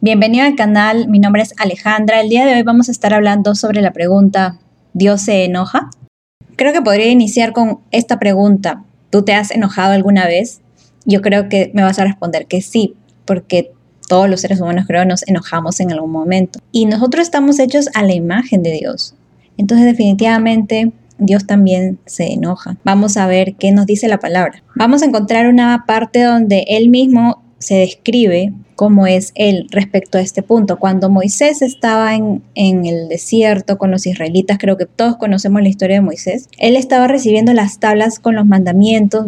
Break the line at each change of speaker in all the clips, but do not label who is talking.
Bienvenido al canal, mi nombre es Alejandra. El día de hoy vamos a estar hablando sobre la pregunta ¿Dios se enoja? Creo que podría iniciar con esta pregunta. ¿Tú te has enojado alguna vez? Yo creo que me vas a responder que sí, porque todos los seres humanos creo nos enojamos en algún momento. Y nosotros estamos hechos a la imagen de Dios. Entonces definitivamente Dios también se enoja. Vamos a ver qué nos dice la palabra. Vamos a encontrar una parte donde Él mismo se describe cómo es él respecto a este punto. Cuando Moisés estaba en, en, el desierto con los israelitas, creo que todos conocemos la historia de Moisés, él estaba recibiendo las tablas con los mandamientos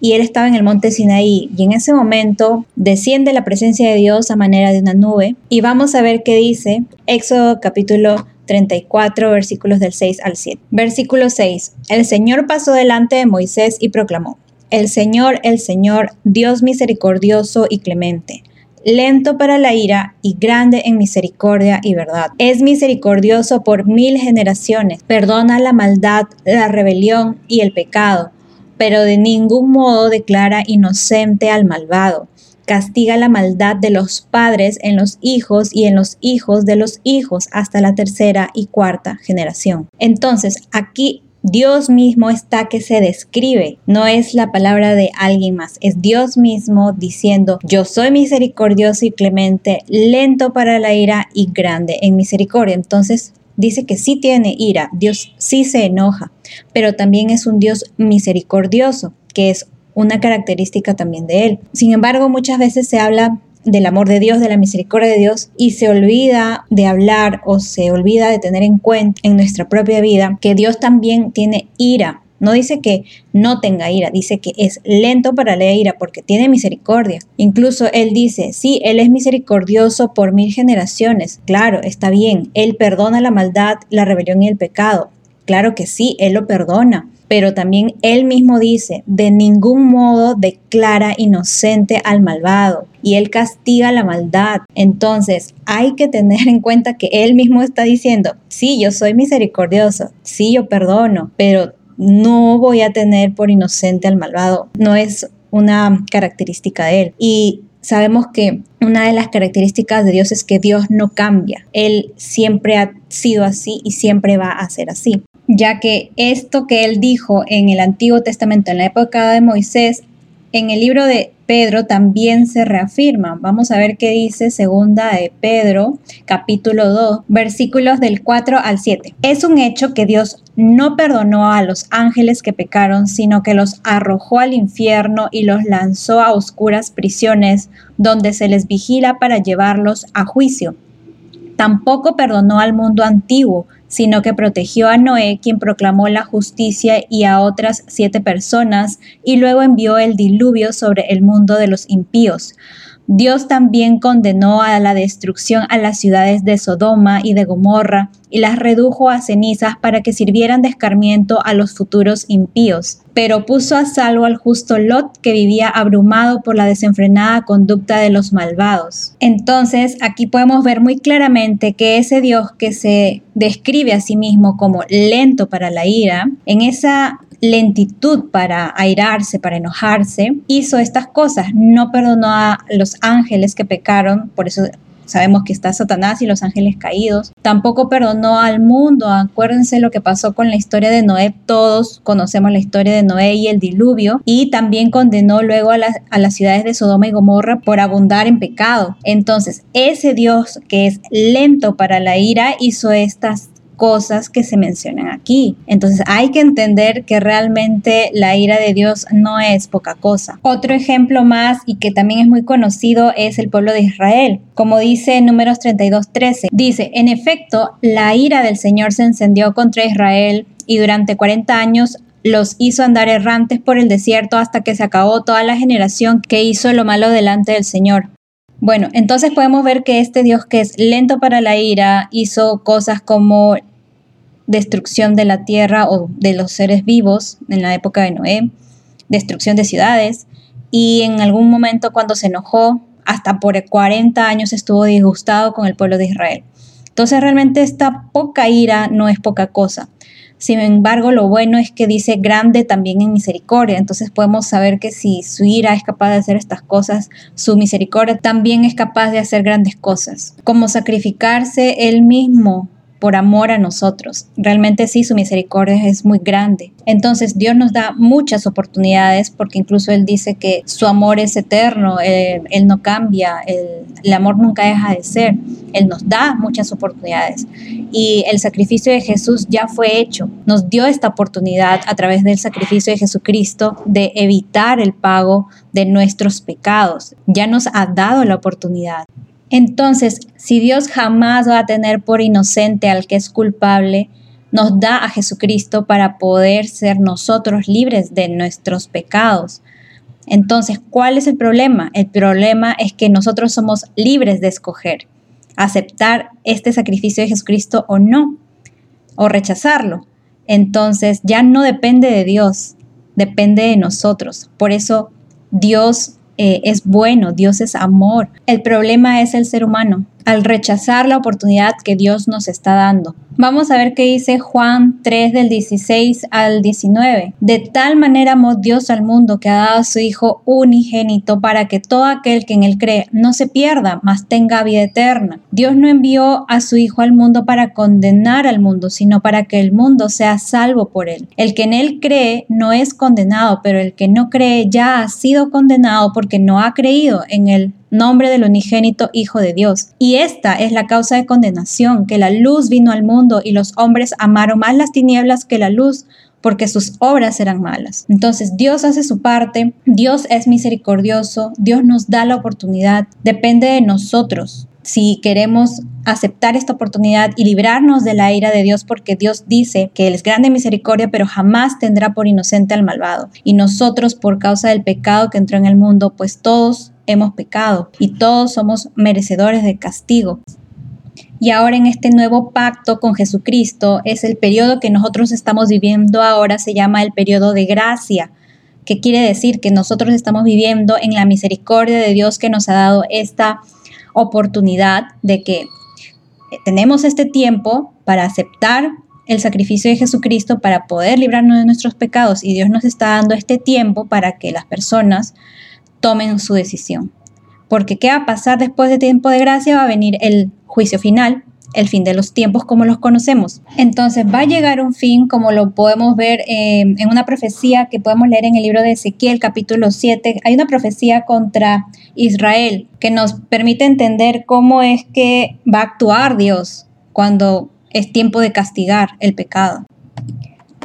y él estaba en el monte Sinaí y en ese momento desciende la presencia de Dios a manera de una nube y vamos a ver qué dice Éxodo capítulo 34 versículos del 6 al 7. Versículo 6. El Señor pasó delante de Moisés y proclamó, El Señor, el Señor, Dios misericordioso y clemente lento para la ira y grande en misericordia y verdad. Es misericordioso por mil generaciones, perdona la maldad, la rebelión y el pecado, pero de ningún modo declara inocente al malvado. Castiga la maldad de los padres en los hijos y en los hijos de los hijos hasta la tercera y cuarta generación. Entonces, aquí Dios mismo está que se describe, no es la palabra de alguien más, es Dios mismo diciendo, yo soy misericordioso y clemente, lento para la ira y grande en misericordia. Entonces dice que sí tiene ira, Dios sí se enoja, pero también es un Dios misericordioso, que es una característica también de él. Sin embargo, muchas veces se habla del amor de Dios, de la misericordia de Dios y se olvida de hablar o se olvida de tener en cuenta en nuestra propia vida que Dios también tiene ira. No dice que no tenga ira, dice que es lento para la ira porque tiene misericordia. Incluso Él dice, sí, Él es misericordioso por mil generaciones. Claro, está bien, Él perdona la maldad, la rebelión y el pecado. Claro que sí, Él lo perdona pero también él mismo dice, de ningún modo declara inocente al malvado y él castiga la maldad. Entonces hay que tener en cuenta que él mismo está diciendo, sí, yo soy misericordioso, sí, yo perdono, pero no voy a tener por inocente al malvado. No es una característica de él. Y sabemos que una de las características de Dios es que Dios no cambia. Él siempre ha sido así y siempre va a ser así ya que esto que él dijo en el Antiguo Testamento, en la época de Moisés, en el libro de Pedro también se reafirma. Vamos a ver qué dice segunda de Pedro, capítulo 2, versículos del 4 al 7. Es un hecho que Dios no perdonó a los ángeles que pecaron, sino que los arrojó al infierno y los lanzó a oscuras prisiones, donde se les vigila para llevarlos a juicio. Tampoco perdonó al mundo antiguo, sino que protegió a Noé, quien proclamó la justicia, y a otras siete personas, y luego envió el diluvio sobre el mundo de los impíos. Dios también condenó a la destrucción a las ciudades de Sodoma y de Gomorra y las redujo a cenizas para que sirvieran de escarmiento a los futuros impíos. Pero puso a salvo al justo Lot que vivía abrumado por la desenfrenada conducta de los malvados. Entonces aquí podemos ver muy claramente que ese Dios que se describe a sí mismo como lento para la ira, en esa lentitud para airarse, para enojarse, hizo estas cosas. No perdonó a los ángeles que pecaron, por eso sabemos que está Satanás y los ángeles caídos. Tampoco perdonó al mundo. Acuérdense lo que pasó con la historia de Noé. Todos conocemos la historia de Noé y el diluvio. Y también condenó luego a, a las ciudades de Sodoma y Gomorra por abundar en pecado. Entonces, ese Dios que es lento para la ira hizo estas cosas que se mencionan aquí. Entonces hay que entender que realmente la ira de Dios no es poca cosa. Otro ejemplo más y que también es muy conocido es el pueblo de Israel. Como dice en números 32.13, dice, en efecto, la ira del Señor se encendió contra Israel y durante 40 años los hizo andar errantes por el desierto hasta que se acabó toda la generación que hizo lo malo delante del Señor. Bueno, entonces podemos ver que este Dios que es lento para la ira hizo cosas como destrucción de la tierra o de los seres vivos en la época de Noé, destrucción de ciudades y en algún momento cuando se enojó, hasta por 40 años estuvo disgustado con el pueblo de Israel. Entonces realmente esta poca ira no es poca cosa. Sin embargo, lo bueno es que dice grande también en misericordia. Entonces podemos saber que si su ira es capaz de hacer estas cosas, su misericordia también es capaz de hacer grandes cosas. Como sacrificarse él mismo por amor a nosotros. Realmente sí, su misericordia es muy grande. Entonces Dios nos da muchas oportunidades porque incluso Él dice que su amor es eterno, Él, no cambia, el amor nunca deja de ser. Él nos da muchas oportunidades y el sacrificio de Jesús ya fue hecho. Nos dio esta oportunidad a través del sacrificio de Jesucristo de evitar el pago de nuestros pecados. Ya nos ha dado la oportunidad. Entonces, si Dios jamás va a tener por inocente al que es culpable, nos da a Jesucristo para poder ser nosotros libres de nuestros pecados. Entonces, ¿cuál es el problema? El problema es que nosotros somos libres de escoger aceptar este sacrificio de Jesucristo o no, o rechazarlo. Entonces, ya no depende de Dios, depende de nosotros. Por eso Dios eh, es bueno, Dios es amor. El problema es el ser humano, al rechazar la oportunidad que Dios nos está dando. Vamos a ver qué dice Juan 3 del 16 al 19. De tal manera amó Dios al mundo que ha dado a su Hijo unigénito para que todo aquel que en él cree no se pierda, mas tenga vida eterna. Dios no envió a su Hijo al mundo para condenar al mundo, sino para que el mundo sea salvo por él. El que en él cree no es condenado, pero el que no cree ya ha sido condenado porque no ha creído en él nombre del unigénito Hijo de Dios. Y esta es la causa de condenación, que la luz vino al mundo y los hombres amaron más las tinieblas que la luz porque sus obras eran malas. Entonces Dios hace su parte, Dios es misericordioso, Dios nos da la oportunidad, depende de nosotros si queremos aceptar esta oportunidad y librarnos de la ira de Dios, porque Dios dice que Él es grande misericordia, pero jamás tendrá por inocente al malvado. Y nosotros, por causa del pecado que entró en el mundo, pues todos hemos pecado y todos somos merecedores de castigo. Y ahora en este nuevo pacto con Jesucristo es el periodo que nosotros estamos viviendo ahora, se llama el periodo de gracia, que quiere decir que nosotros estamos viviendo en la misericordia de Dios que nos ha dado esta oportunidad de que tenemos este tiempo para aceptar el sacrificio de Jesucristo para poder librarnos de nuestros pecados y Dios nos está dando este tiempo para que las personas tomen su decisión. Porque ¿qué va a pasar después de tiempo de gracia? Va a venir el juicio final, el fin de los tiempos como los conocemos. Entonces va a llegar un fin como lo podemos ver eh, en una profecía que podemos leer en el libro de Ezequiel capítulo 7. Hay una profecía contra Israel que nos permite entender cómo es que va a actuar Dios cuando es tiempo de castigar el pecado.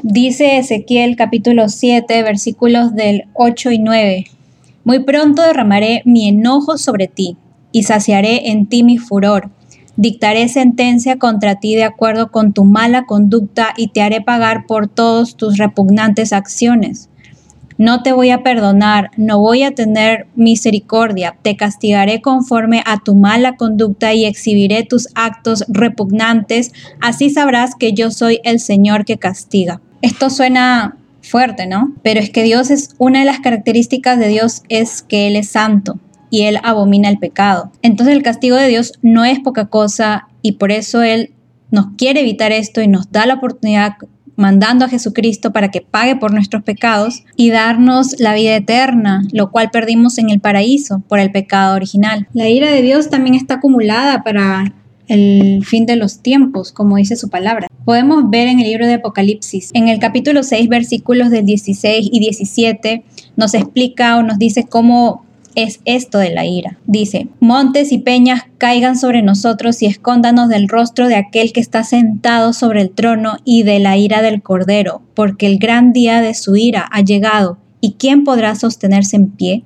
Dice Ezequiel capítulo 7 versículos del 8 y 9. Muy pronto derramaré mi enojo sobre ti y saciaré en ti mi furor. Dictaré sentencia contra ti de acuerdo con tu mala conducta y te haré pagar por todos tus repugnantes acciones. No te voy a perdonar, no voy a tener misericordia, te castigaré conforme a tu mala conducta y exhibiré tus actos repugnantes, así sabrás que yo soy el Señor que castiga. Esto suena fuerte, ¿no? Pero es que Dios es, una de las características de Dios es que Él es santo y Él abomina el pecado. Entonces el castigo de Dios no es poca cosa y por eso Él nos quiere evitar esto y nos da la oportunidad mandando a Jesucristo para que pague por nuestros pecados y darnos la vida eterna, lo cual perdimos en el paraíso por el pecado original. La ira de Dios también está acumulada para el fin de los tiempos, como dice su palabra. Podemos ver en el libro de Apocalipsis, en el capítulo 6, versículos del 16 y 17, nos explica o nos dice cómo es esto de la ira. Dice, montes y peñas caigan sobre nosotros y escóndanos del rostro de aquel que está sentado sobre el trono y de la ira del Cordero, porque el gran día de su ira ha llegado, ¿y quién podrá sostenerse en pie?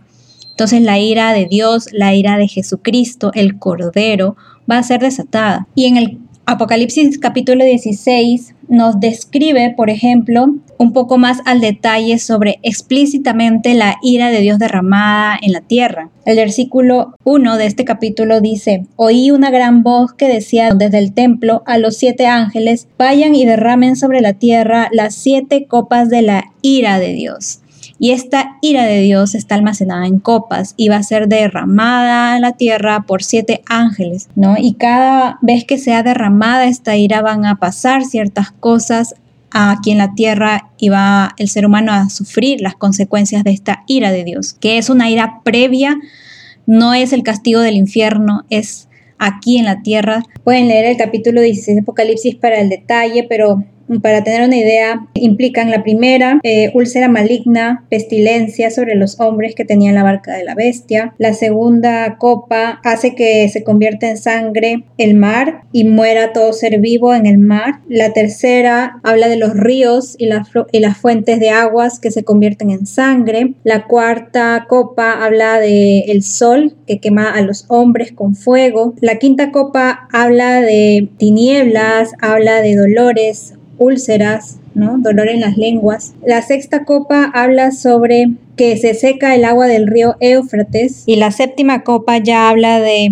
Entonces la ira de Dios, la ira de Jesucristo, el Cordero, va a ser desatada. Y en el Apocalipsis capítulo 16 nos describe, por ejemplo, un poco más al detalle sobre explícitamente la ira de Dios derramada en la tierra. El versículo 1 de este capítulo dice, oí una gran voz que decía desde el templo a los siete ángeles, vayan y derramen sobre la tierra las siete copas de la ira de Dios. Y esta ira de Dios está almacenada en copas y va a ser derramada en la tierra por siete ángeles, ¿no? Y cada vez que sea derramada esta ira van a pasar ciertas cosas aquí en la tierra iba el ser humano a sufrir las consecuencias de esta ira de Dios, que es una ira previa, no es el castigo del infierno, es aquí en la tierra. Pueden leer el capítulo 16 de Apocalipsis para el detalle, pero para tener una idea, implican la primera, eh, úlcera maligna, pestilencia sobre los hombres que tenían la barca de la bestia. La segunda copa hace que se convierta en sangre el mar y muera todo ser vivo en el mar. La tercera habla de los ríos y, y las fuentes de aguas que se convierten en sangre. La cuarta copa habla de el sol que quema a los hombres con fuego. La quinta copa habla de tinieblas, habla de dolores, úlceras, ¿no? dolor en las lenguas. La sexta copa habla sobre que se seca el agua del río Éufrates y la séptima copa ya habla de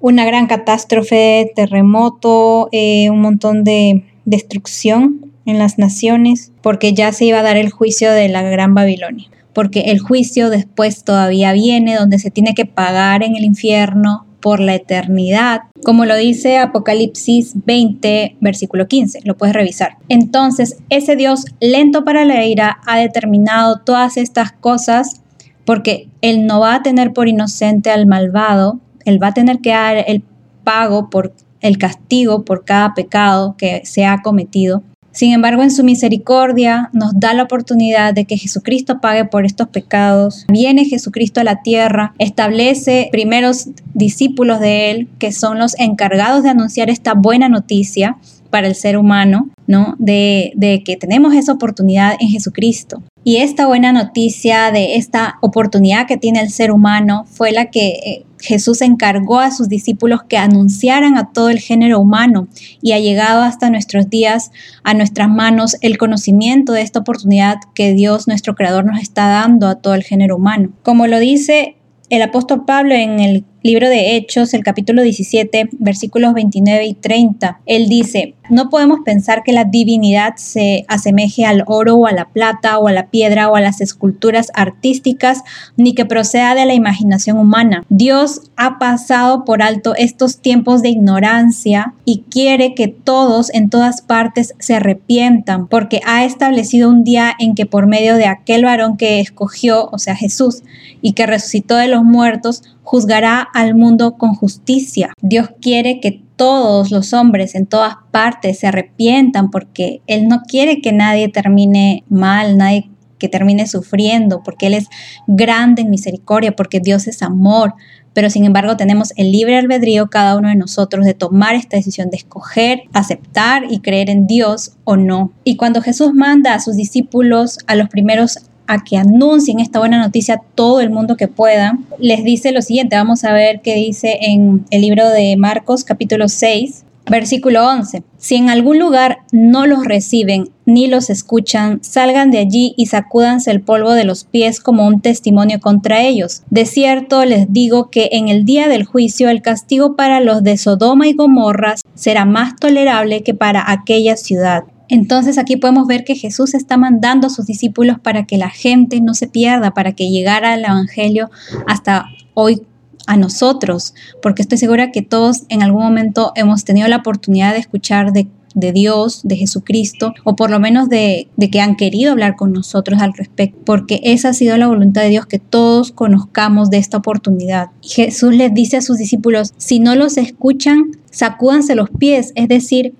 una gran catástrofe, terremoto, eh, un montón de destrucción en las naciones, porque ya se iba a dar el juicio de la gran Babilonia, porque el juicio después todavía viene, donde se tiene que pagar en el infierno por la eternidad, como lo dice Apocalipsis 20, versículo 15, lo puedes revisar. Entonces, ese Dios lento para la ira ha determinado todas estas cosas porque Él no va a tener por inocente al malvado, Él va a tener que dar el pago por el castigo por cada pecado que se ha cometido. Sin embargo, en su misericordia nos da la oportunidad de que Jesucristo pague por estos pecados. Viene Jesucristo a la tierra, establece primeros discípulos de Él, que son los encargados de anunciar esta buena noticia para el ser humano, ¿no? De, de que tenemos esa oportunidad en Jesucristo. Y esta buena noticia de esta oportunidad que tiene el ser humano fue la que eh, Jesús encargó a sus discípulos que anunciaran a todo el género humano y ha llegado hasta nuestros días a nuestras manos el conocimiento de esta oportunidad que Dios nuestro Creador nos está dando a todo el género humano. Como lo dice el apóstol Pablo en el libro de Hechos, el capítulo 17, versículos 29 y 30, él dice, no podemos pensar que la divinidad se asemeje al oro o a la plata o a la piedra o a las esculturas artísticas, ni que proceda de la imaginación humana. Dios ha pasado por alto estos tiempos de ignorancia y quiere que todos en todas partes se arrepientan, porque ha establecido un día en que por medio de aquel varón que escogió, o sea Jesús, y que resucitó de los muertos, juzgará al mundo con justicia. Dios quiere que todos los hombres en todas partes se arrepientan porque Él no quiere que nadie termine mal, nadie que termine sufriendo, porque Él es grande en misericordia, porque Dios es amor. Pero sin embargo tenemos el libre albedrío cada uno de nosotros de tomar esta decisión de escoger, aceptar y creer en Dios o no. Y cuando Jesús manda a sus discípulos a los primeros a que anuncien esta buena noticia a todo el mundo que pueda, les dice lo siguiente, vamos a ver qué dice en el libro de Marcos capítulo 6, versículo 11. Si en algún lugar no los reciben ni los escuchan, salgan de allí y sacúdanse el polvo de los pies como un testimonio contra ellos. De cierto les digo que en el día del juicio el castigo para los de Sodoma y Gomorra será más tolerable que para aquella ciudad. Entonces aquí podemos ver que Jesús está mandando a sus discípulos para que la gente no se pierda, para que llegara el Evangelio hasta hoy a nosotros, porque estoy segura que todos en algún momento hemos tenido la oportunidad de escuchar de, Dios, de Jesucristo, o por lo menos de, de, que han querido hablar con nosotros al respecto, porque esa ha sido la voluntad de Dios, que todos conozcamos de esta oportunidad. Jesús les dice a sus discípulos, si no los escuchan, sacúdanse los pies, es decir,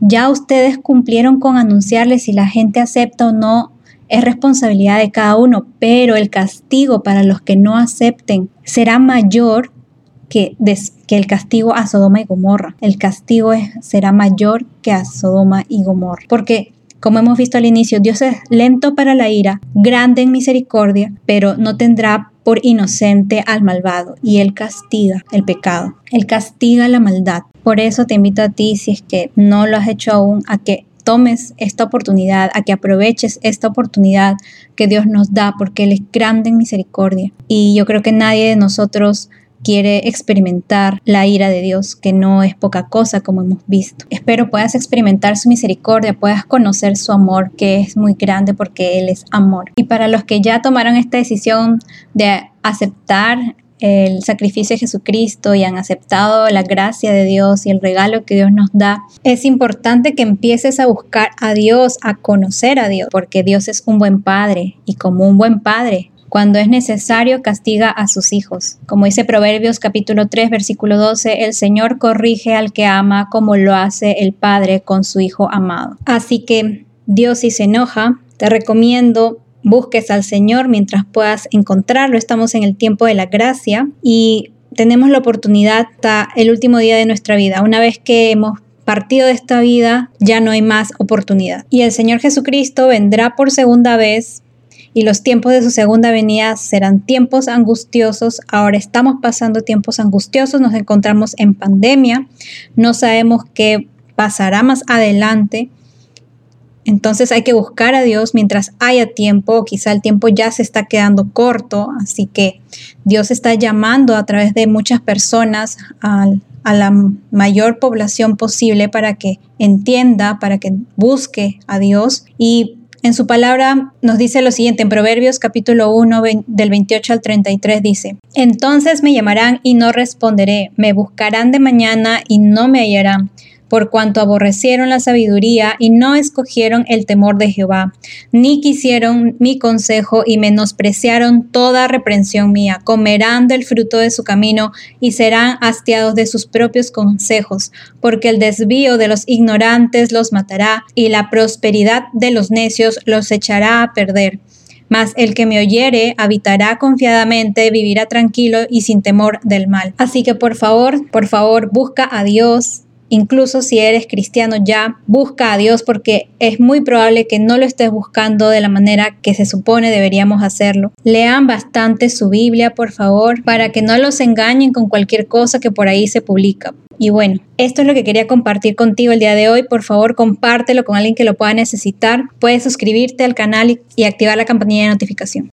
ya ustedes cumplieron con anunciarles si la gente acepta o no es responsabilidad de cada uno, pero el castigo para los que no acepten será mayor que, que el castigo a Sodoma y Gomorra. El castigo será mayor que a Sodoma y Gomorra. Porque, como hemos visto al inicio, Dios es lento para la ira, grande en misericordia, pero no tendrá por inocente al malvado y él castiga el pecado, él castiga la maldad. Por eso te invito a ti, si es que no lo has hecho aún, a que tomes esta oportunidad, a que aproveches esta oportunidad que Dios nos da, porque Él es grande en misericordia. Y yo creo que nadie de nosotros quiere experimentar la ira de Dios, que no es poca cosa como hemos visto. Espero puedas experimentar su misericordia, puedas conocer su amor, que es muy grande porque Él es amor. Y para los que ya tomaron esta decisión de aceptar el sacrificio de Jesucristo y han aceptado la gracia de Dios y el regalo que Dios nos da, es importante que empieces a buscar a Dios, a conocer a Dios, porque Dios es un buen padre y como un buen padre cuando es necesario, castiga a sus hijos. Como dice Proverbios capítulo 3, versículo 12, el Señor corrige al que ama como lo hace el Padre con su Hijo amado. Así que Dios si se enoja, te recomiendo busques al Señor mientras puedas encontrarlo. Estamos en el tiempo de la gracia y tenemos la oportunidad hasta el último día de nuestra vida. Una vez que hemos partido de esta vida, ya no hay más oportunidad. Y el Señor Jesucristo vendrá por segunda vez y los tiempos de su segunda venida serán tiempos angustiosos. Ahora estamos pasando tiempos angustiosos, nos encontramos en pandemia, no sabemos qué pasará más adelante. Entonces hay que buscar a Dios mientras haya tiempo, quizá el tiempo ya se está quedando corto, así que Dios está llamando a través de muchas personas a, la mayor población posible para que entienda, para que busque a Dios. Y en su palabra nos dice lo siguiente, en Proverbios capítulo 1 del 28 al 33 dice, Entonces me llamarán y no responderé, me buscarán de mañana y no me hallarán por cuanto aborrecieron la sabiduría y no escogieron el temor de Jehová, ni quisieron mi consejo y menospreciaron toda reprensión mía. Comerán del fruto de su camino y serán hastiados de sus propios consejos, porque el desvío de los ignorantes los matará y la prosperidad de los necios los echará a perder. Mas el que me oyere habitará confiadamente, vivirá tranquilo y sin temor del mal. Así que por favor, por favor, busca a Dios, Incluso si eres cristiano ya, busca a Dios porque es muy probable que no lo estés buscando de la manera que se supone deberíamos hacerlo. Lean bastante su Biblia, por favor, para que no los engañen con cualquier cosa que por ahí se publica. Y bueno, esto es lo que quería compartir contigo el día de hoy. Por favor, compártelo con alguien que lo pueda necesitar. Puedes suscribirte al canal y activar la campanilla de notificación.